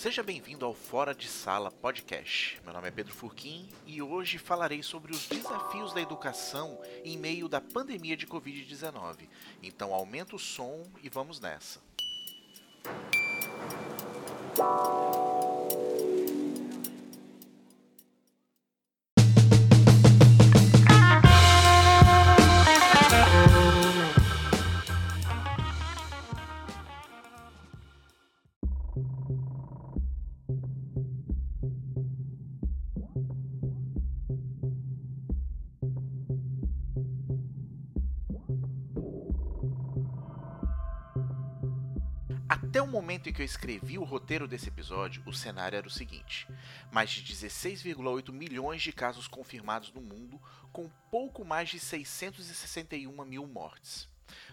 Seja bem-vindo ao Fora de Sala Podcast. Meu nome é Pedro Furquim e hoje falarei sobre os desafios da educação em meio da pandemia de Covid-19. Então aumenta o som e vamos nessa. Momento em que eu escrevi o roteiro desse episódio, o cenário era o seguinte: mais de 16,8 milhões de casos confirmados no mundo, com pouco mais de 661 mil mortes.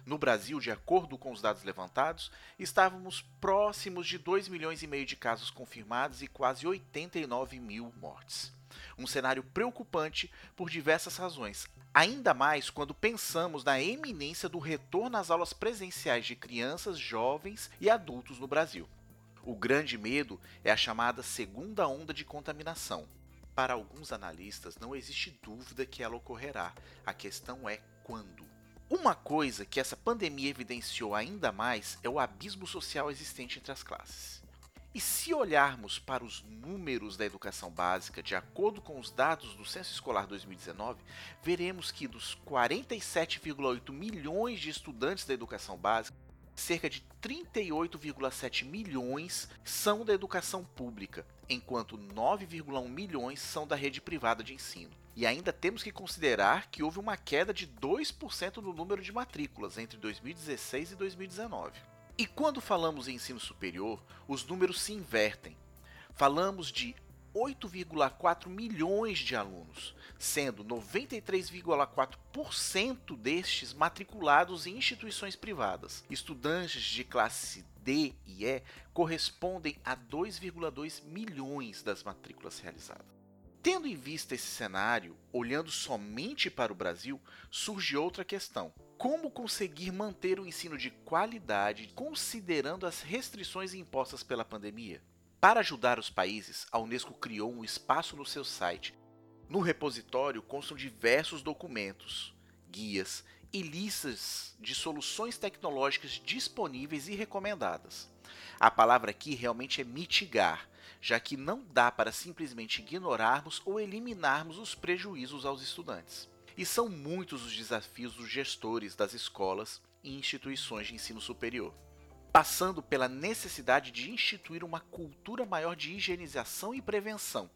No Brasil, de acordo com os dados levantados, estávamos próximos de 2 milhões e meio de casos confirmados e quase 89 mil mortes. Um cenário preocupante por diversas razões, ainda mais quando pensamos na eminência do retorno às aulas presenciais de crianças, jovens e adultos no Brasil. O grande medo é a chamada segunda onda de contaminação. Para alguns analistas, não existe dúvida que ela ocorrerá, a questão é quando. Uma coisa que essa pandemia evidenciou ainda mais é o abismo social existente entre as classes. E se olharmos para os números da educação básica, de acordo com os dados do Censo Escolar 2019, veremos que dos 47,8 milhões de estudantes da educação básica, cerca de 38,7 milhões são da educação pública, enquanto 9,1 milhões são da rede privada de ensino. E ainda temos que considerar que houve uma queda de 2% no número de matrículas entre 2016 e 2019. E quando falamos em ensino superior, os números se invertem. Falamos de 8,4 milhões de alunos, sendo 93,4% destes matriculados em instituições privadas. Estudantes de classe D e E correspondem a 2,2 milhões das matrículas realizadas. Tendo em vista esse cenário, olhando somente para o Brasil, surge outra questão como conseguir manter o ensino de qualidade considerando as restrições impostas pela pandemia. Para ajudar os países, a Unesco criou um espaço no seu site. No repositório constam diversos documentos, guias e listas de soluções tecnológicas disponíveis e recomendadas. A palavra aqui realmente é mitigar, já que não dá para simplesmente ignorarmos ou eliminarmos os prejuízos aos estudantes. E são muitos os desafios dos gestores das escolas e instituições de ensino superior, passando pela necessidade de instituir uma cultura maior de higienização e prevenção,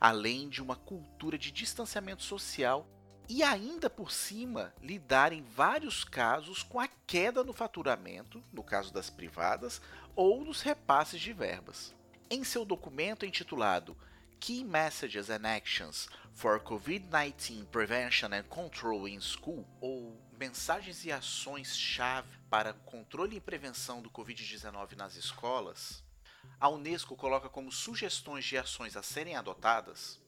além de uma cultura de distanciamento social e ainda por cima lidar em vários casos com a queda no faturamento, no caso das privadas, ou nos repasses de verbas. Em seu documento intitulado Key Messages and Actions for COVID-19 Prevention and Control in School, ou Mensagens e Ações-Chave para Controle e Prevenção do Covid-19 nas Escolas, a Unesco coloca como sugestões de ações a serem adotadas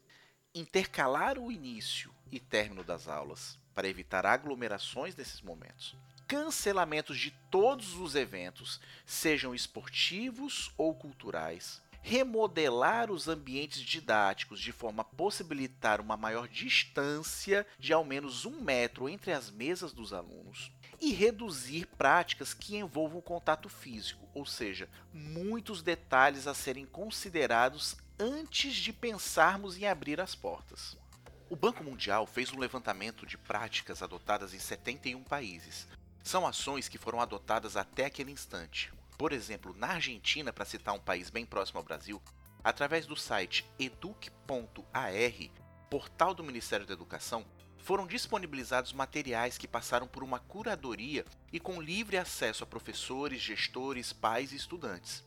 intercalar o início e término das aulas para evitar aglomerações nesses momentos, cancelamentos de todos os eventos, sejam esportivos ou culturais, remodelar os ambientes didáticos de forma a possibilitar uma maior distância de ao menos um metro entre as mesas dos alunos. E reduzir práticas que envolvam contato físico, ou seja, muitos detalhes a serem considerados antes de pensarmos em abrir as portas. O Banco Mundial fez um levantamento de práticas adotadas em 71 países. São ações que foram adotadas até aquele instante. Por exemplo, na Argentina, para citar um país bem próximo ao Brasil, através do site educ.ar, portal do Ministério da Educação, foram disponibilizados materiais que passaram por uma curadoria e com livre acesso a professores, gestores, pais e estudantes.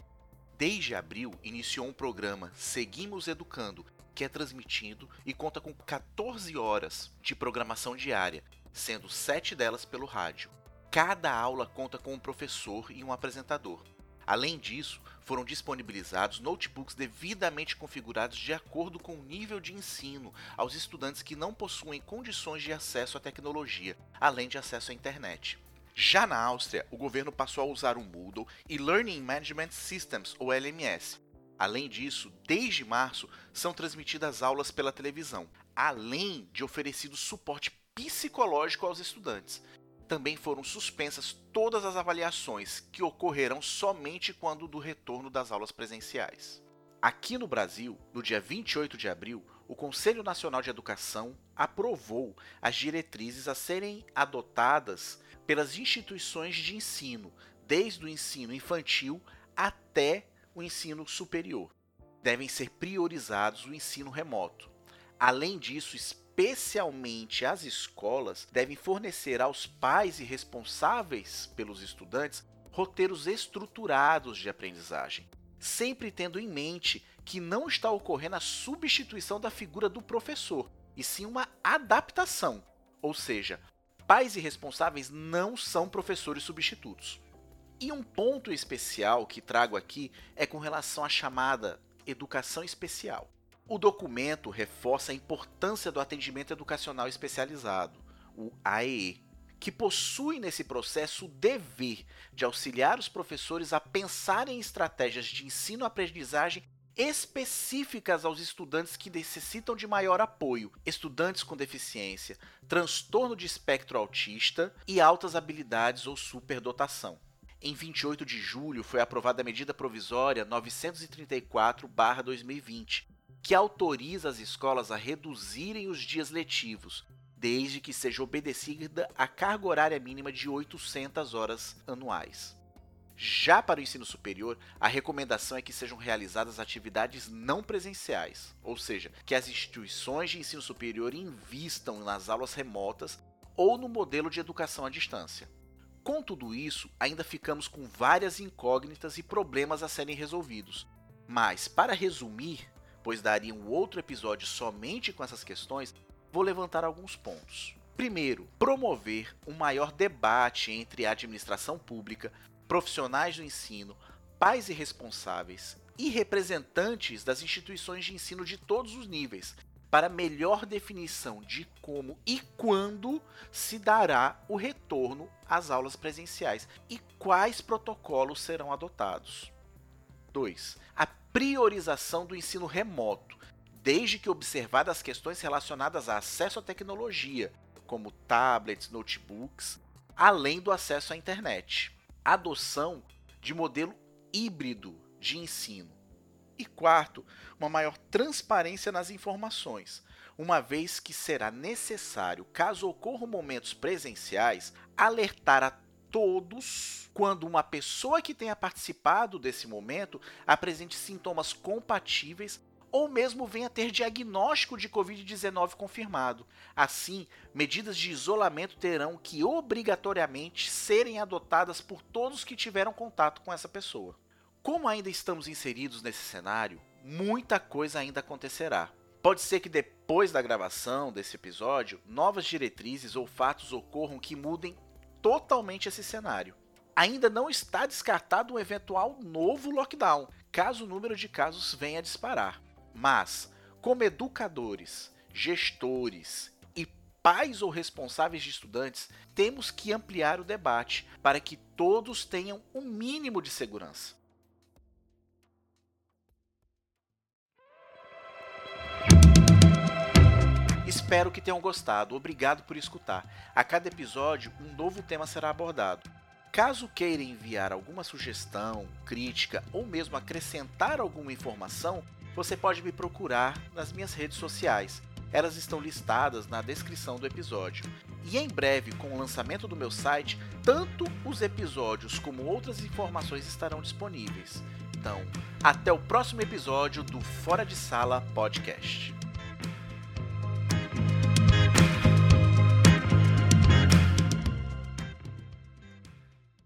Desde abril, iniciou um programa Seguimos Educando, que é transmitido e conta com 14 horas de programação diária, sendo 7 delas pelo rádio. Cada aula conta com um professor e um apresentador. Além disso, foram disponibilizados notebooks devidamente configurados de acordo com o nível de ensino aos estudantes que não possuem condições de acesso à tecnologia, além de acesso à internet. Já na Áustria, o governo passou a usar o Moodle e Learning Management Systems, ou LMS. Além disso, desde março são transmitidas aulas pela televisão, além de oferecido suporte psicológico aos estudantes. Também foram suspensas todas as avaliações, que ocorrerão somente quando do retorno das aulas presenciais. Aqui no Brasil, no dia 28 de abril, o Conselho Nacional de Educação aprovou as diretrizes a serem adotadas pelas instituições de ensino, desde o ensino infantil até o ensino superior. Devem ser priorizados o ensino remoto. Além disso, especialmente as escolas devem fornecer aos pais e responsáveis pelos estudantes roteiros estruturados de aprendizagem, sempre tendo em mente que não está ocorrendo a substituição da figura do professor, e sim uma adaptação. Ou seja, pais e responsáveis não são professores substitutos. E um ponto especial que trago aqui é com relação à chamada educação especial. O documento reforça a importância do atendimento educacional especializado, o AEE, que possui nesse processo o dever de auxiliar os professores a pensarem em estratégias de ensino-aprendizagem específicas aos estudantes que necessitam de maior apoio, estudantes com deficiência, transtorno de espectro autista e altas habilidades ou superdotação. Em 28 de julho foi aprovada a medida provisória 934/2020, que autoriza as escolas a reduzirem os dias letivos, desde que seja obedecida a carga horária mínima de 800 horas anuais. Já para o ensino superior, a recomendação é que sejam realizadas atividades não presenciais, ou seja, que as instituições de ensino superior invistam nas aulas remotas ou no modelo de educação à distância. Com tudo isso, ainda ficamos com várias incógnitas e problemas a serem resolvidos. Mas, para resumir, pois daria um outro episódio somente com essas questões, vou levantar alguns pontos. Primeiro, promover um maior debate entre a administração pública, profissionais do ensino, pais e responsáveis e representantes das instituições de ensino de todos os níveis, para melhor definição de como e quando se dará o retorno às aulas presenciais e quais protocolos serão adotados. 2. A priorização do ensino remoto, desde que observadas questões relacionadas a acesso à tecnologia, como tablets, notebooks, além do acesso à internet adoção de modelo híbrido de ensino. E quarto, uma maior transparência nas informações, uma vez que será necessário, caso ocorram momentos presenciais, alertar a todos quando uma pessoa que tenha participado desse momento apresente sintomas compatíveis ou mesmo venha ter diagnóstico de Covid-19 confirmado. Assim, medidas de isolamento terão que obrigatoriamente serem adotadas por todos que tiveram contato com essa pessoa. Como ainda estamos inseridos nesse cenário, muita coisa ainda acontecerá. Pode ser que depois da gravação desse episódio, novas diretrizes ou fatos ocorram que mudem totalmente esse cenário. Ainda não está descartado um eventual novo lockdown, caso o número de casos venha a disparar. Mas, como educadores, gestores e pais ou responsáveis de estudantes, temos que ampliar o debate para que todos tenham um mínimo de segurança. Espero que tenham gostado. Obrigado por escutar. A cada episódio, um novo tema será abordado. Caso queira enviar alguma sugestão, crítica ou mesmo acrescentar alguma informação, você pode me procurar nas minhas redes sociais. Elas estão listadas na descrição do episódio. E em breve, com o lançamento do meu site, tanto os episódios como outras informações estarão disponíveis. Então, até o próximo episódio do Fora de Sala Podcast.